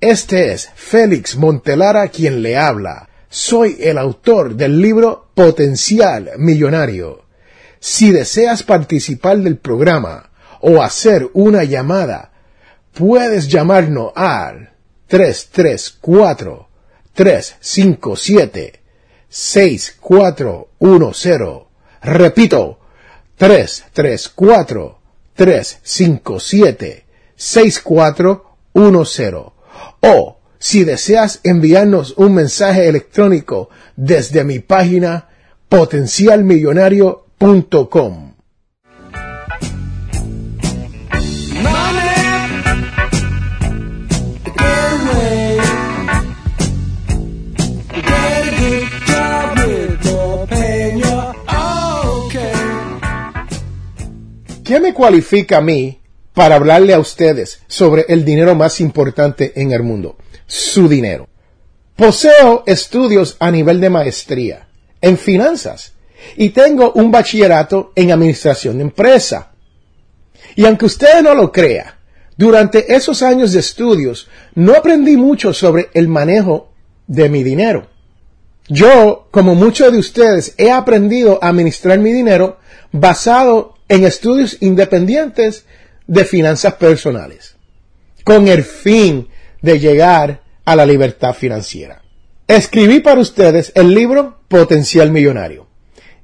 Este es Félix Montelara quien le habla. Soy el autor del libro Potencial Millonario. Si deseas participar del programa o hacer una llamada, puedes llamarnos al 334 357 6410. Repito, 334 357 6410 o si deseas enviarnos un mensaje electrónico desde mi página potencialmillonario.com. ¿Qué me cualifica a mí para hablarle a ustedes sobre el dinero más importante en el mundo? Su dinero. Poseo estudios a nivel de maestría en finanzas y tengo un bachillerato en administración de empresa. Y aunque usted no lo crea, durante esos años de estudios no aprendí mucho sobre el manejo de mi dinero. Yo, como muchos de ustedes, he aprendido a administrar mi dinero basado en estudios independientes de finanzas personales, con el fin de llegar a la libertad financiera. Escribí para ustedes el libro Potencial Millonario.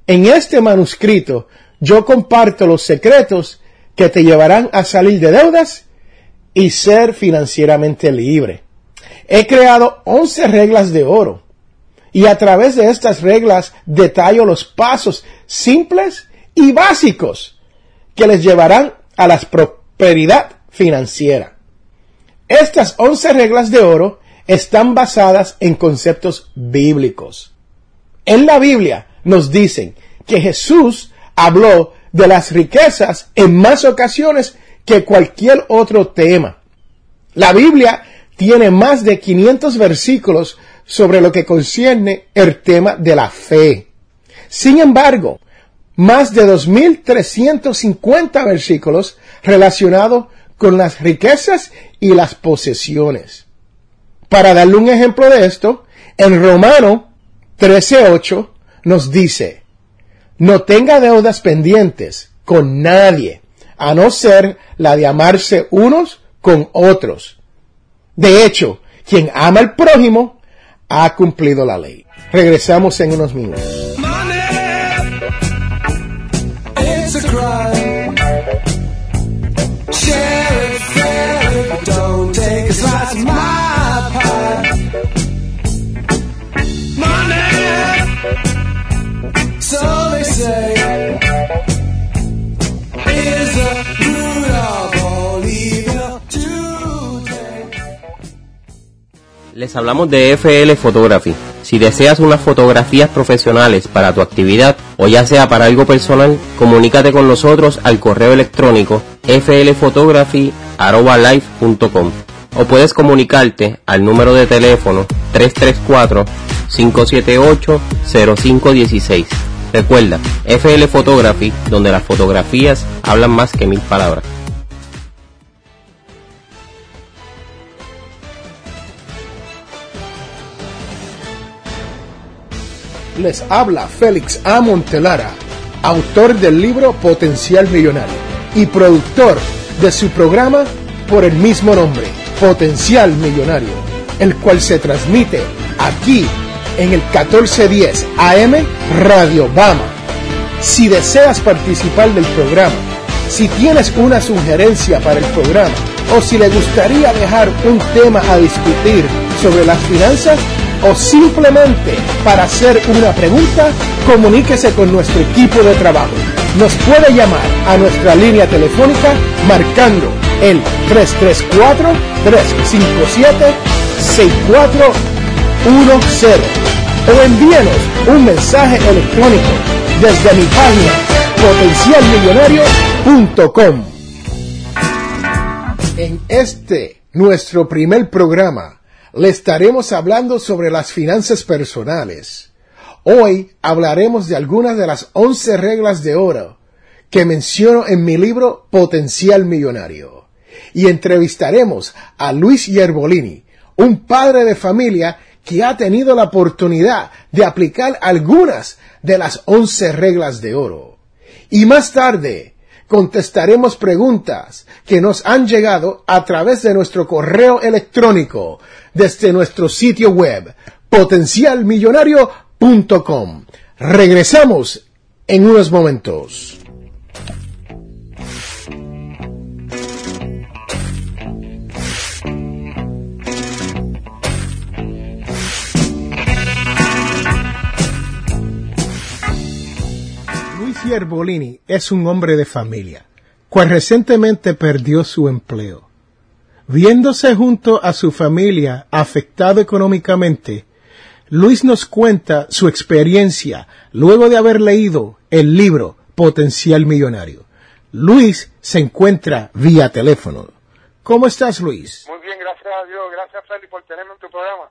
En este manuscrito yo comparto los secretos que te llevarán a salir de deudas y ser financieramente libre. He creado 11 reglas de oro y a través de estas reglas detallo los pasos simples y básicos que les llevarán a la prosperidad financiera. Estas once reglas de oro están basadas en conceptos bíblicos. En la Biblia nos dicen que Jesús habló de las riquezas en más ocasiones que cualquier otro tema. La Biblia tiene más de 500 versículos sobre lo que concierne el tema de la fe. Sin embargo, más de 2.350 versículos relacionados con las riquezas y las posesiones. Para darle un ejemplo de esto, en Romano 13.8 nos dice, no tenga deudas pendientes con nadie, a no ser la de amarse unos con otros. De hecho, quien ama al prójimo ha cumplido la ley. Regresamos en unos minutos. share. Les hablamos de FL Photography. Si deseas unas fotografías profesionales para tu actividad o ya sea para algo personal, comunícate con nosotros al correo electrónico flphotography.life.com o puedes comunicarte al número de teléfono 334-578-0516. Recuerda, FL Photography, donde las fotografías hablan más que mil palabras. Les habla Félix A. Montelara, autor del libro Potencial Millonario y productor de su programa por el mismo nombre, Potencial Millonario, el cual se transmite aquí en el 1410 AM Radio Bama. Si deseas participar del programa, si tienes una sugerencia para el programa o si le gustaría dejar un tema a discutir sobre las finanzas, o simplemente para hacer una pregunta, comuníquese con nuestro equipo de trabajo. Nos puede llamar a nuestra línea telefónica marcando el 334-357-6410. o envíenos un mensaje electrónico desde mi página potencialmillonario.com. En este, nuestro primer programa, le estaremos hablando sobre las finanzas personales. Hoy hablaremos de algunas de las 11 reglas de oro que menciono en mi libro Potencial Millonario. Y entrevistaremos a Luis Yerbolini, un padre de familia que ha tenido la oportunidad de aplicar algunas de las once reglas de oro. Y más tarde contestaremos preguntas que nos han llegado a través de nuestro correo electrónico desde nuestro sitio web potencialmillonario.com. Regresamos en unos momentos. Bolini es un hombre de familia, cual recientemente perdió su empleo. Viéndose junto a su familia afectado económicamente, Luis nos cuenta su experiencia luego de haber leído el libro Potencial Millonario. Luis se encuentra vía teléfono. ¿Cómo estás, Luis? Muy bien, gracias a Dios. Gracias, Feli, por tenerme en tu programa.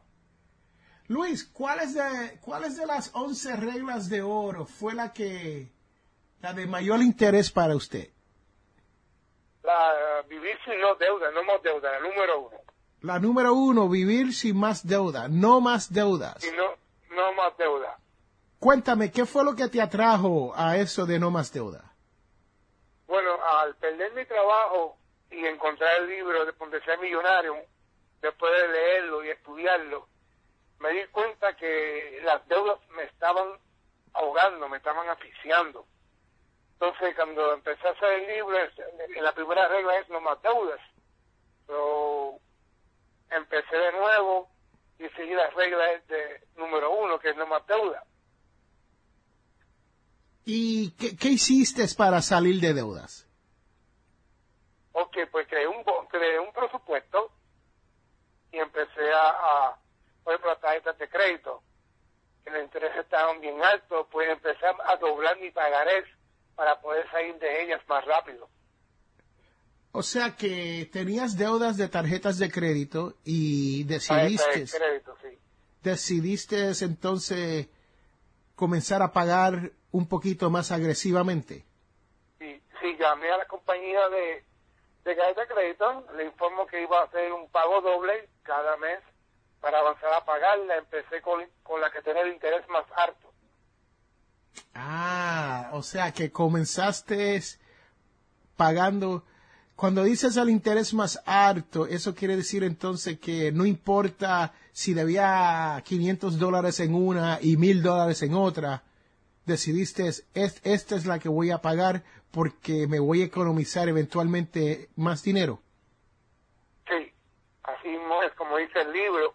Luis, ¿cuáles de, ¿cuáles de las once reglas de oro fue la que la de mayor interés para usted? La vivir sin no deuda, no más deuda, la número uno. La número uno, vivir sin más deuda, no más deudas. Y no, no más deuda. Cuéntame, ¿qué fue lo que te atrajo a eso de no más deuda? Bueno, al perder mi trabajo y encontrar el libro de ser Millonario, después de leerlo y estudiarlo, me di cuenta que las deudas me estaban ahogando, me estaban asfixiando. Entonces, cuando empecé a hacer el libro, la primera regla es no más deudas. Pero empecé de nuevo y seguí la regla de número uno, que es no más deuda. ¿Y qué, hiciste para salir de deudas? Ok, pues creé un, creé un presupuesto y empecé a, a por ejemplo, las tarjetas de crédito, que los intereses estaban bien altos, pues empecé a doblar mi pagarés para poder salir de ellas más rápido. O sea que tenías deudas de tarjetas de crédito y decidiste... Decidiste entonces comenzar a pagar un poquito más agresivamente. Sí, sí, llamé a la compañía de, de de crédito, le informo que iba a hacer un pago doble cada mes para avanzar a pagarla. Empecé con, con la que tenía el interés más alto. Ah, o sea que comenzaste pagando. Cuando dices el interés más alto, eso quiere decir entonces que no importa si debía 500 dólares en una y 1000 dólares en otra, decidiste, esta es la que voy a pagar porque me voy a economizar eventualmente más dinero. Sí, así es como dice el libro,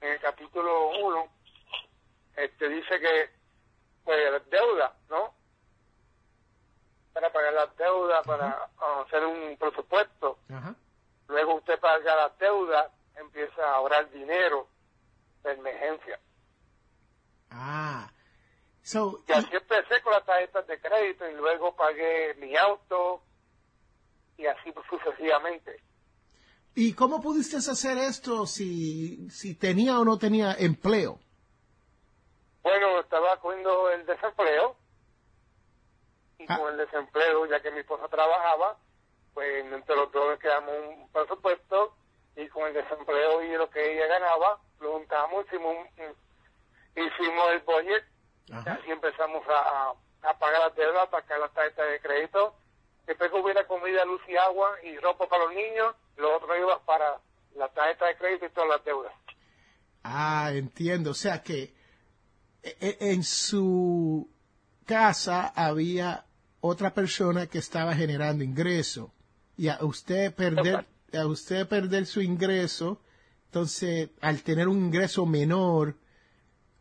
en el capítulo 1, este dice que pues las deudas, ¿no? Para pagar las deudas, para hacer un presupuesto. Luego usted paga las deudas, empieza a ahorrar dinero de emergencia. Ah. y así empecé con las tarjetas de crédito y luego pagué mi auto y así sucesivamente. ¿Y cómo pudiste hacer esto si, si tenía o no tenía empleo? Bueno, estaba cogiendo el desempleo y ah. con el desempleo, ya que mi esposa trabajaba, pues entre los dos quedamos un presupuesto y con el desempleo y lo que ella ganaba, lo juntamos, hicimos, hicimos el budget y así empezamos a, a, pagar las deudas, a pagar las tarjetas de crédito. Después hubiera comida, luz y agua y ropa para los niños, lo otro iba para la tarjeta de crédito y todas las deudas. Ah, entiendo. O sea que en su casa había otra persona que estaba generando ingreso. Y a usted perder a usted perder su ingreso entonces al tener un ingreso menor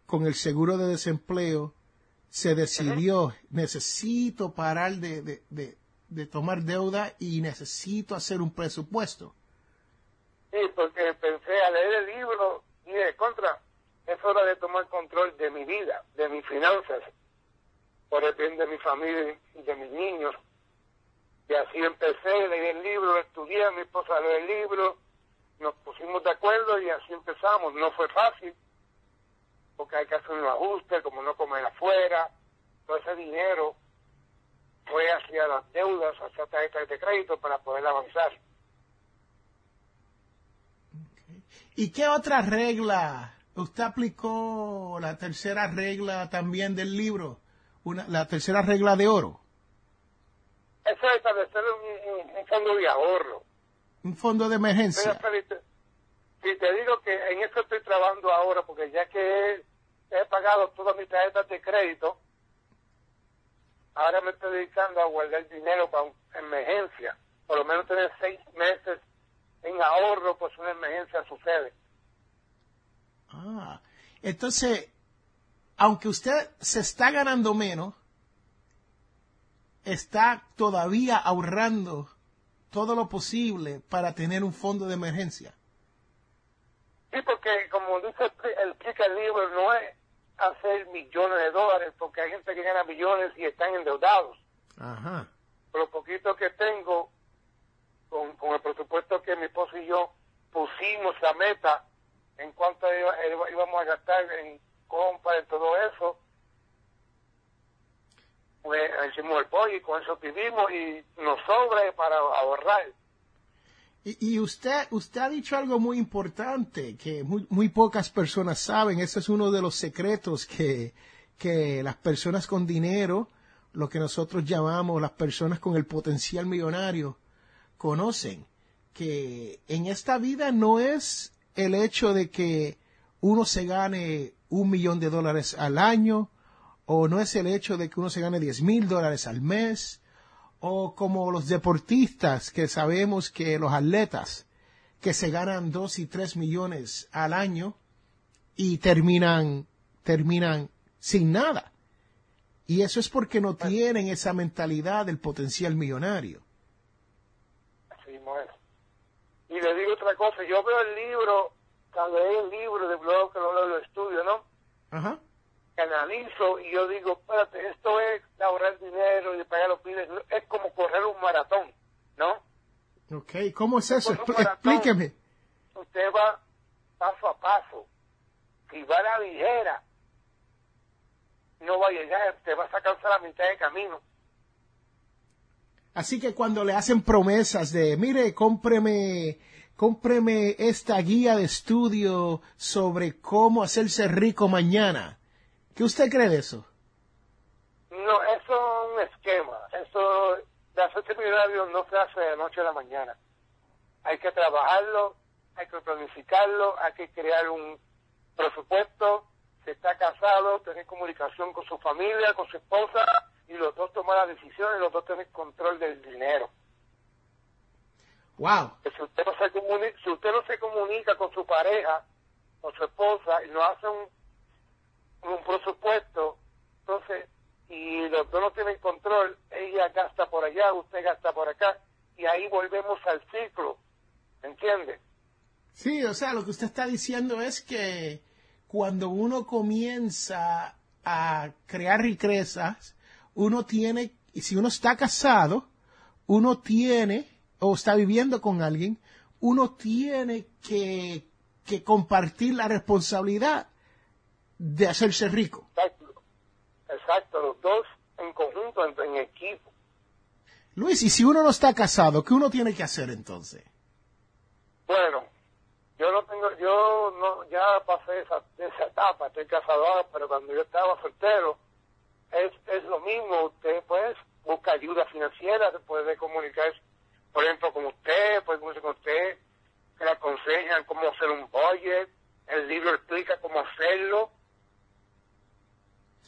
con el seguro de desempleo se decidió necesito parar de, de, de, de tomar deuda y necesito hacer un presupuesto Sí, porque pensé a leer el libro y de contra, es hora de tomar control de mi vida, de mis finanzas, por el bien de mi familia y de mis niños. Y así empecé, leí el libro, estudié, mi esposa leyó el libro, nos pusimos de acuerdo y así empezamos. No fue fácil, porque hay que hacer un ajuste, como no comer afuera, todo ese dinero fue hacia las deudas, hacia tarjetas de crédito para poder avanzar. ¿Y qué otra regla? ¿Usted aplicó la tercera regla también del libro? Una, la tercera regla de oro. Eso es establecer un, un, un fondo de ahorro. Un fondo de emergencia. Si te digo que en eso estoy trabajando ahora, porque ya que he, he pagado todas mis tarjetas de crédito, ahora me estoy dedicando a guardar dinero para emergencia. Por lo menos tener seis meses en ahorro, pues una emergencia sucede. Ah, entonces, aunque usted se está ganando menos, está todavía ahorrando todo lo posible para tener un fondo de emergencia. Sí, porque como dice el explica el libro, no es hacer millones de dólares, porque hay gente que gana millones y están endeudados. Ajá. Por lo poquito que tengo, con, con el presupuesto que mi esposo y yo pusimos la meta en cuanto iba, íbamos a gastar en compra y todo eso, pues hicimos el pollo y con eso vivimos y nos sobra para ahorrar. Y, y, usted, usted ha dicho algo muy importante que muy, muy, pocas personas saben. Ese es uno de los secretos que, que las personas con dinero, lo que nosotros llamamos las personas con el potencial millonario, conocen. Que en esta vida no es el hecho de que uno se gane un millón de dólares al año, o no es el hecho de que uno se gane diez mil dólares al mes, o como los deportistas que sabemos que los atletas que se ganan dos y tres millones al año y terminan, terminan sin nada. Y eso es porque no tienen esa mentalidad del potencial millonario. Así bueno. Y le digo otra cosa, yo veo el libro, cuando leí el libro de blog, que lo, lo estudio, ¿no? Ajá analizo y yo digo, espérate, esto es ahorrar dinero y pagar los pides, es como correr un maratón, ¿no? Ok, ¿cómo es eso? Maratón, Explíqueme. Usted va paso a paso. Si va a la ligera, no va a llegar, te vas a cansar a mitad de camino. Así que cuando le hacen promesas de, mire, cómpreme, cómpreme esta guía de estudio sobre cómo hacerse rico mañana, ¿Qué usted cree de eso? No, eso es un esquema. Eso de hacerse millonario no se hace de noche a la mañana. Hay que trabajarlo, hay que planificarlo, hay que crear un presupuesto. Si está casado, tener comunicación con su familia, con su esposa, y los dos tomar las decisiones, los dos tener control del dinero. Wow. Si usted no se comunica, si usted no se comunica con su pareja, con su esposa, y no hace un un presupuesto, entonces, y los dos no tienen control, ella gasta por allá, usted gasta por acá, y ahí volvemos al ciclo, ¿entiende? Sí, o sea, lo que usted está diciendo es que cuando uno comienza a crear riquezas, uno tiene, si uno está casado, uno tiene, o está viviendo con alguien, uno tiene que, que compartir la responsabilidad de hacerse rico. Exacto, exacto, los dos en conjunto, en, en, equipo. Luis, y si uno no está casado, ¿qué uno tiene que hacer entonces? Bueno, yo no tengo, yo no, ya pasé esa, esa etapa, estoy casado ahora, pero cuando yo estaba soltero, es, es lo mismo, usted pues busca ayuda financiera, se puede comunicar, por ejemplo, con usted, puede comunicarse con usted, que le aconsejan cómo hacer un budget, el libro explica cómo hacerlo,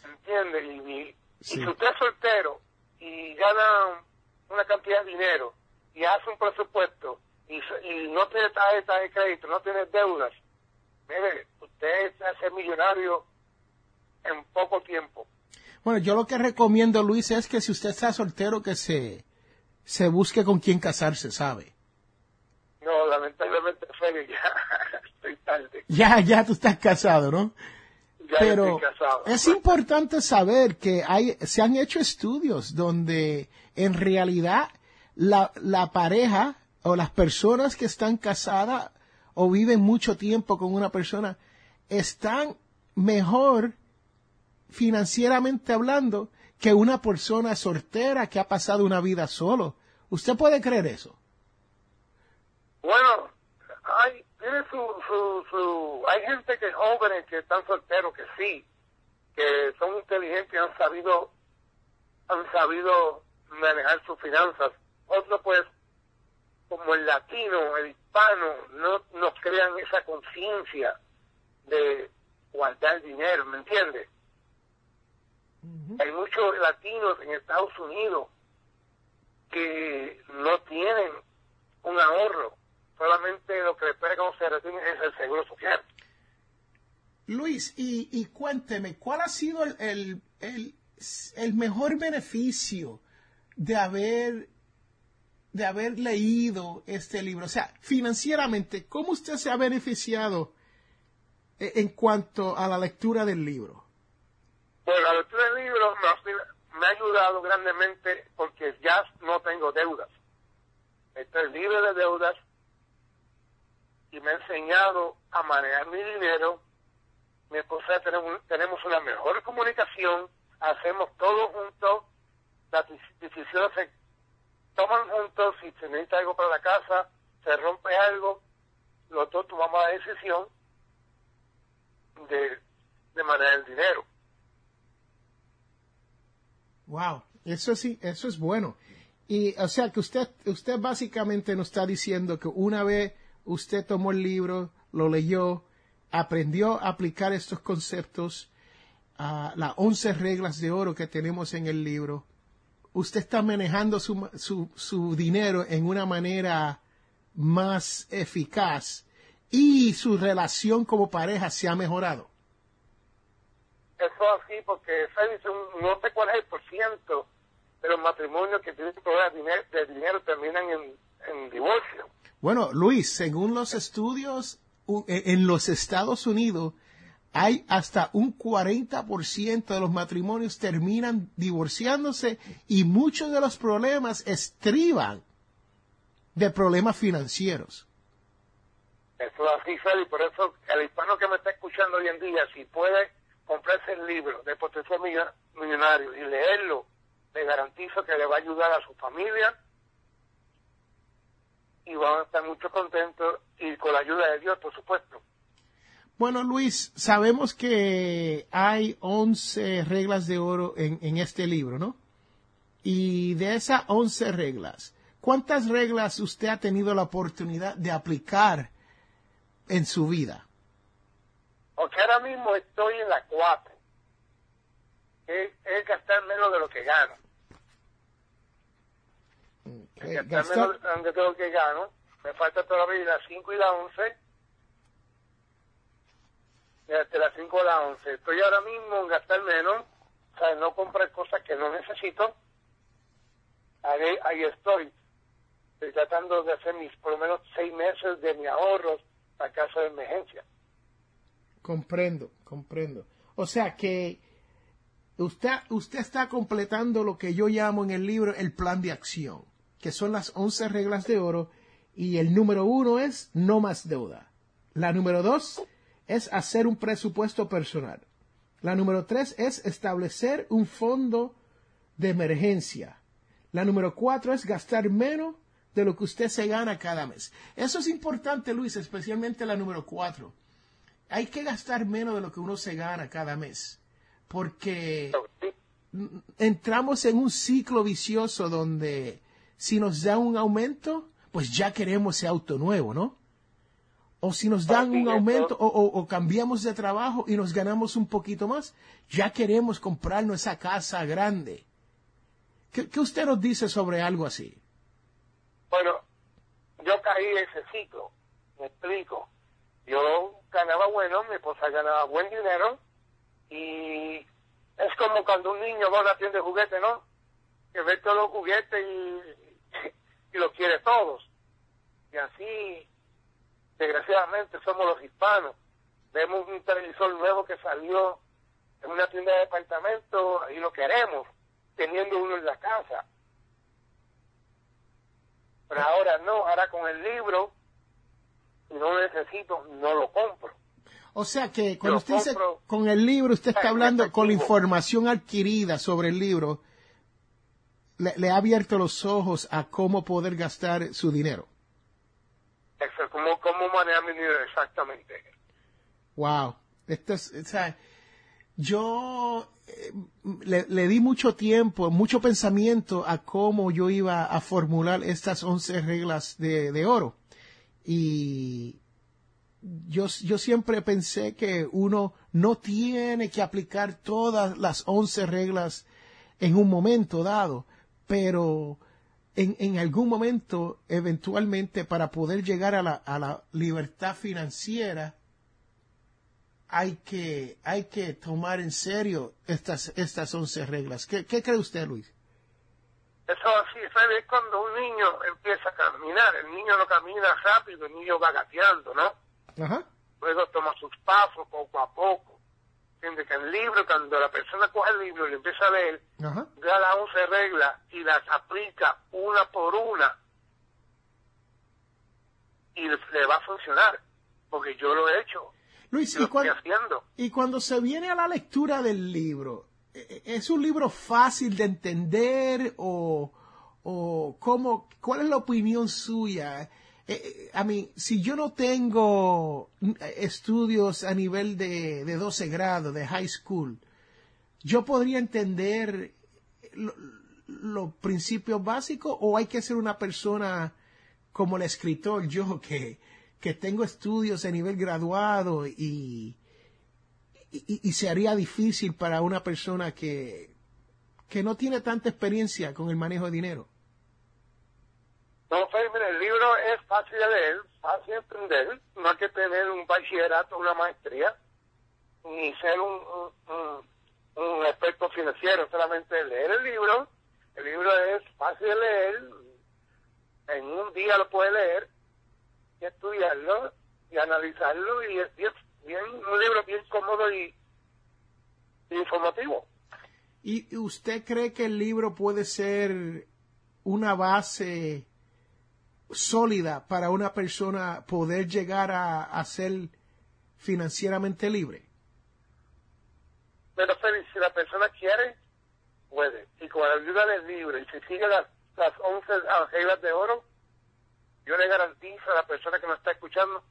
¿entiende? Y, y, sí. y, si usted es soltero y gana una cantidad de dinero y hace un presupuesto y, y no tiene tarjeta de crédito, no tiene deudas, mire, usted se hace millonario en poco tiempo. Bueno, yo lo que recomiendo, Luis, es que si usted está soltero, que se, se busque con quién casarse, ¿sabe? No, lamentablemente, Félix, ya estoy tarde. Ya, ya tú estás casado, ¿no? Ya Pero estoy casado. es importante saber que hay, se han hecho estudios donde en realidad la, la pareja o las personas que están casadas o viven mucho tiempo con una persona están mejor financieramente hablando que una persona soltera que ha pasado una vida solo. ¿Usted puede creer eso? Bueno, hay, tiene su, su, su, hay gente que es jóvenes que están solteros, que sí, que son inteligentes han sabido, han sabido manejar sus finanzas. Otros pues, como el latino, el hispano, no nos crean esa conciencia de guardar dinero, ¿me entiendes? Hay muchos latinos en Estados Unidos que no tienen un ahorro, solamente lo que les puede cuando se retienen es el seguro social. Luis, y, y cuénteme, ¿cuál ha sido el, el, el, el mejor beneficio de haber de haber leído este libro? O sea, financieramente, ¿cómo usted se ha beneficiado eh, en cuanto a la lectura del libro? La lectura del libro me ha, me ha ayudado grandemente porque ya no tengo deudas. Estoy libre de deudas y me ha enseñado a manejar mi dinero. Mi esposa tenemos, tenemos una mejor comunicación, hacemos todo juntos, las decisiones se toman juntos, si se necesita algo para la casa, se rompe algo, los dos tomamos la decisión de, de manejar el dinero. Wow, eso sí, eso es bueno. Y o sea que usted, usted básicamente nos está diciendo que una vez usted tomó el libro, lo leyó, aprendió a aplicar estos conceptos, a las once reglas de oro que tenemos en el libro, usted está manejando su, su, su dinero en una manera más eficaz y su relación como pareja se ha mejorado. Eso así, porque un- no sé cuál es el por ciento de los matrimonios que tienen problemas de dinero, de dinero terminan en, en divorcio. Bueno, Luis, según los estudios e- en los Estados Unidos, hay hasta un 40% de los matrimonios terminan divorciándose y muchos de los problemas estriban de problemas financieros. Eso es así, Félix, por eso el hispano que me está escuchando hoy en día, si puede comprarse el libro de Potencial Millo- Millonario y leerlo, le garantizo que le va a ayudar a su familia y van a estar mucho contentos y con la ayuda de Dios, por supuesto. Bueno, Luis, sabemos que hay 11 reglas de oro en, en este libro, ¿no? Y de esas 11 reglas, ¿cuántas reglas usted ha tenido la oportunidad de aplicar en su vida? Porque ahora mismo estoy en la 4. Es, es gastar menos de lo que gano. Eh, gastar gastar- menos de lo que gano. Me falta todavía la 5 y la 11. De las 5 a la 11. Estoy ahora mismo en gastar menos. O sea, no comprar cosas que no necesito. Ahí, ahí estoy. Estoy tratando de hacer mis por lo menos 6 meses de mi ahorros para caso de emergencia. Comprendo, comprendo. O sea que usted, usted está completando lo que yo llamo en el libro el plan de acción, que son las 11 reglas de oro, y el número uno es no más deuda. La número dos es hacer un presupuesto personal. La número tres es establecer un fondo de emergencia. La número cuatro es gastar menos de lo que usted se gana cada mes. Eso es importante, Luis, especialmente la número cuatro hay que gastar menos de lo que uno se gana cada mes, porque entramos en un ciclo vicioso donde si nos dan un aumento, pues ya queremos ese auto nuevo, ¿no? O si nos dan un aumento o, o- o cambiamos de trabajo y nos ganamos un poquito más, ya queremos comprarnos esa casa grande. ¿Qué, qué usted nos dice sobre algo así? Bueno, yo caí en ese ciclo, me explico. Yo ganaba bueno, mi esposa ganaba buen dinero y es como cuando un niño va a una tienda de juguetes, ¿no? Que ve todos los juguetes y, y los quiere todos. Y así desgraciadamente somos los hispanos. Vemos un televisor nuevo que salió en una tienda de departamento y lo queremos, teniendo uno en la casa. Pero ahora no, ahora con el libro, no lo necesito, no lo compro. O sea que cuando usted dice con el libro, usted está hablando con la información adquirida sobre el libro, le, le ha abierto los ojos a cómo poder gastar su dinero. Eso, ¿Cómo, cómo manejar mi dinero exactamente? Wow. Esto es, o sea, yo eh, le, le di mucho tiempo, mucho pensamiento a cómo yo iba a formular estas 11 reglas de, de oro. Y yo, yo siempre pensé que uno no tiene que aplicar todas las 11 reglas en un momento dado, pero en, en algún momento, eventualmente, para poder llegar a la, a la libertad financiera, hay que, hay que tomar en serio estas, estas 11 reglas. ¿Qué, qué cree usted, Luis? Eso así, ¿sabes? Cuando un niño empieza a caminar, el niño no camina rápido, el niño va gateando, ¿no? Ajá. Luego toma sus pasos poco a poco. ¿Entiendes? Que el libro, cuando la persona coge el libro y lo empieza a leer, Ajá. da las 11 reglas y las aplica una por una y le va a funcionar. Porque yo lo he hecho, Luis, lo y estoy cuando, haciendo. y cuando se viene a la lectura del libro, ¿e- ¿es un libro fácil de entender o, o cómo, cuál es la opinión suya? Eh, eh, a mí, si yo no tengo estudios a nivel de, de 12 grados, de high school, yo podría entender lo- los principios básicos o hay que ser una persona como el escritor yo que, que tengo estudios a nivel graduado y, y, y se haría difícil para una persona que, que no tiene tanta experiencia con el manejo de dinero. No, Fede, mira, el libro es fácil de leer, fácil de entender. No hay que tener un bachillerato, una maestría, ni ser un, un, un- un experto financiero, solamente leer el libro. El libro es fácil de leer, en un día lo puede leer y estudiarlo y analizarlo y es bien, bien- un libro bien cómodo y, y informativo. ¿Y usted cree que el libro puede ser una base sólida para una persona poder llegar a, a ser financieramente libre? Pero si la persona quiere, puede. Y con la ayuda del libro y si sigue las, las 11 reglas de oro, yo le garantizo a la persona que nos está escuchando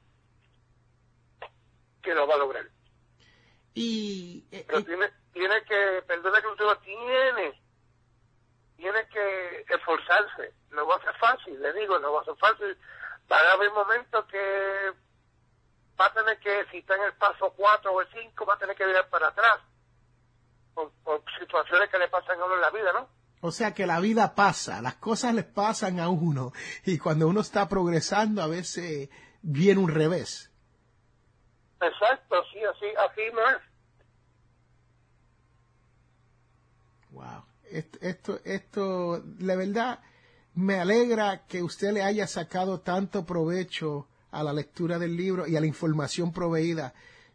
que lo va a lograr. Y, eh, Pero eh, tiene, tiene que, perdona que usted tiene, tiene que esforzarse. No va a ser fácil, le digo, no va a ser fácil. Van a haber momentos que va a tener que, si está en el paso 4 o el 5, va a tener que virar para atrás. Por, por situaciones que le pasan a uno en la vida, ¿no? o sea que la vida pasa, las cosas les pasan a uno y cuando uno está progresando a veces viene un revés. Exacto, sí, así, así es. Wow. Esto, esto, la verdad, me alegra que usted le haya sacado tanto provecho a la lectura del libro y a la información proveída.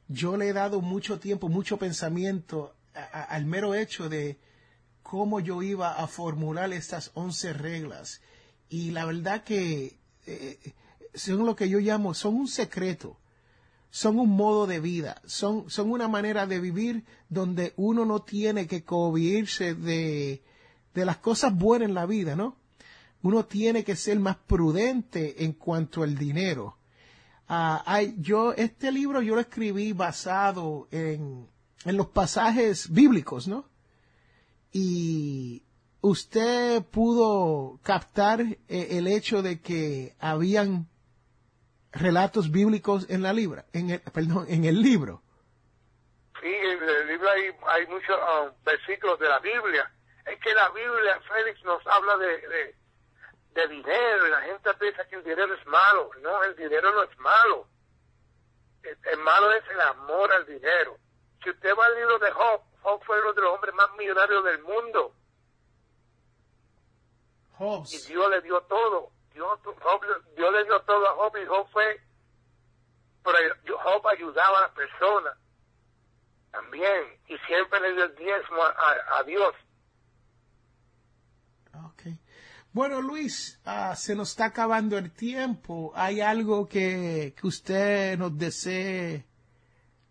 Yo le he dado mucho tiempo, mucho pensamiento al mero hecho de cómo yo iba a formular estas 11 reglas. Y la verdad que eh, son lo que yo llamo, son un secreto son un modo de vida, son, son una manera de vivir donde uno no tiene que cohibirse de, de las cosas buenas en la vida, ¿no? Uno tiene que ser más prudente en cuanto al dinero. Hay, yo, este libro yo lo escribí basado en, en los pasajes bíblicos, ¿no? Y usted pudo captar eh, el hecho de que habían relatos bíblicos en la libra, en el, perdón, en el libro. Sí, en el libro hay, hay muchos ah, versículos de la Biblia. Es que la Biblia, Félix, nos habla de, de, de dinero y la gente piensa que el dinero es malo. No, el dinero no es malo. El, el malo es el amor al dinero. Si usted va al libro de Job, Job fue uno de los hombres más millonarios del mundo y Dios le dio todo. Dios, Job- Dios le dio todo a Job y Job fue pero Job ayudaba a las personas también y siempre le dio el diezmo a, Dios. Okay. Bueno, Luis, ah, se nos está acabando el tiempo. ¿Hay algo que, que usted nos desee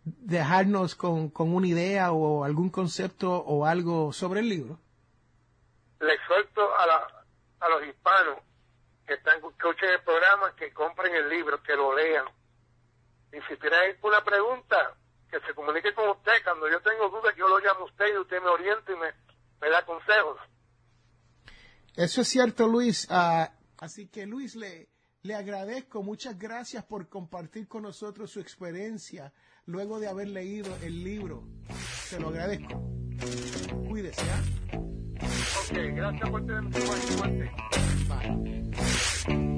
dejarnos con, con, una idea o algún concepto o algo sobre el libro? Le exhorto a, la, a los hispanos que están escuchen el programa que compren el libro, que lo lean. Y si tienen una pregunta, que se comunique con usted. Cuando yo tengo dudas, yo lo llamo a usted y usted me orienta y me, me da consejos. Eso es cierto, Luis. Uh, así que, Luis, le, le agradezco. Muchas gracias por compartir con nosotros su experiencia luego de haber leído el libro. Se lo agradezco. Cuídese, ¿ah? Ok, gracias por tenerme. Bye. Thank you.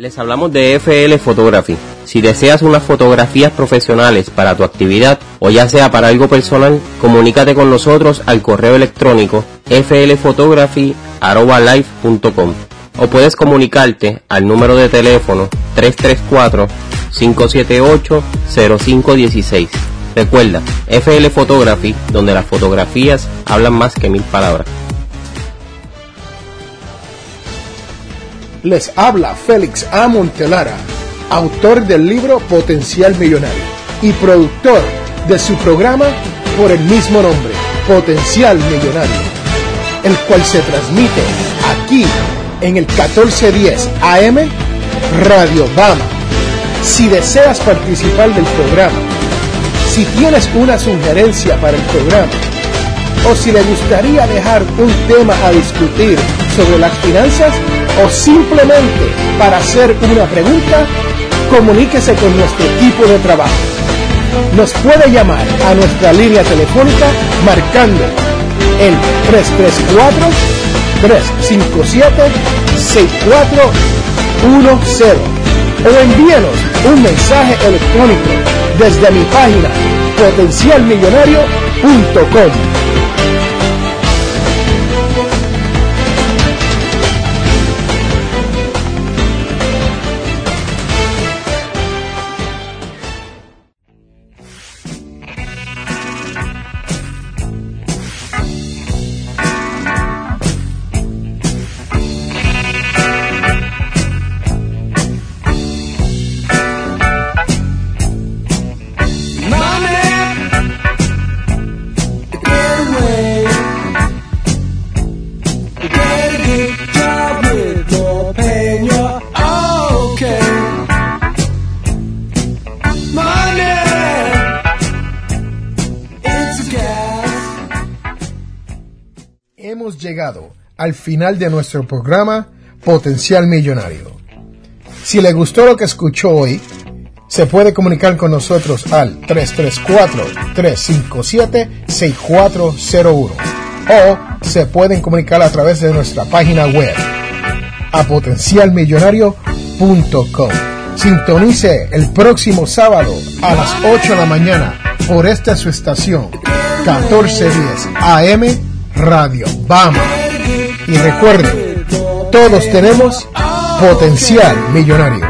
Les hablamos de FL Photography. Si deseas unas fotografías profesionales para tu actividad o ya sea para algo personal, comunícate con nosotros al correo electrónico flphotography.com o puedes comunicarte al número de teléfono 334-578-0516. Recuerda, FL Photography, donde las fotografías hablan más que mil palabras. Les habla Félix A. Montelara, autor del libro Potencial Millonario y productor de su programa por el mismo nombre, Potencial Millonario, el cual se transmite aquí en el 1410 AM Radio Bama. Si deseas participar del programa, si tienes una sugerencia para el programa, o si le gustaría dejar un tema a discutir sobre las finanzas, o simplemente para hacer una pregunta, comuníquese con nuestro equipo de trabajo. Nos puede llamar a nuestra línea telefónica marcando el 334-357-6410 o envíenos un mensaje electrónico desde mi página potencialmillonario.com. al final de nuestro programa Potencial Millonario. Si le gustó lo que escuchó hoy, se puede comunicar con nosotros al 334-357-6401 o se pueden comunicar a través de nuestra página web a potencialmillonario.com. Sintonice el próximo sábado a las 8 de la mañana por esta su estación 1410 AM Radio Vamos. Y recuerden, todos tenemos potencial millonario.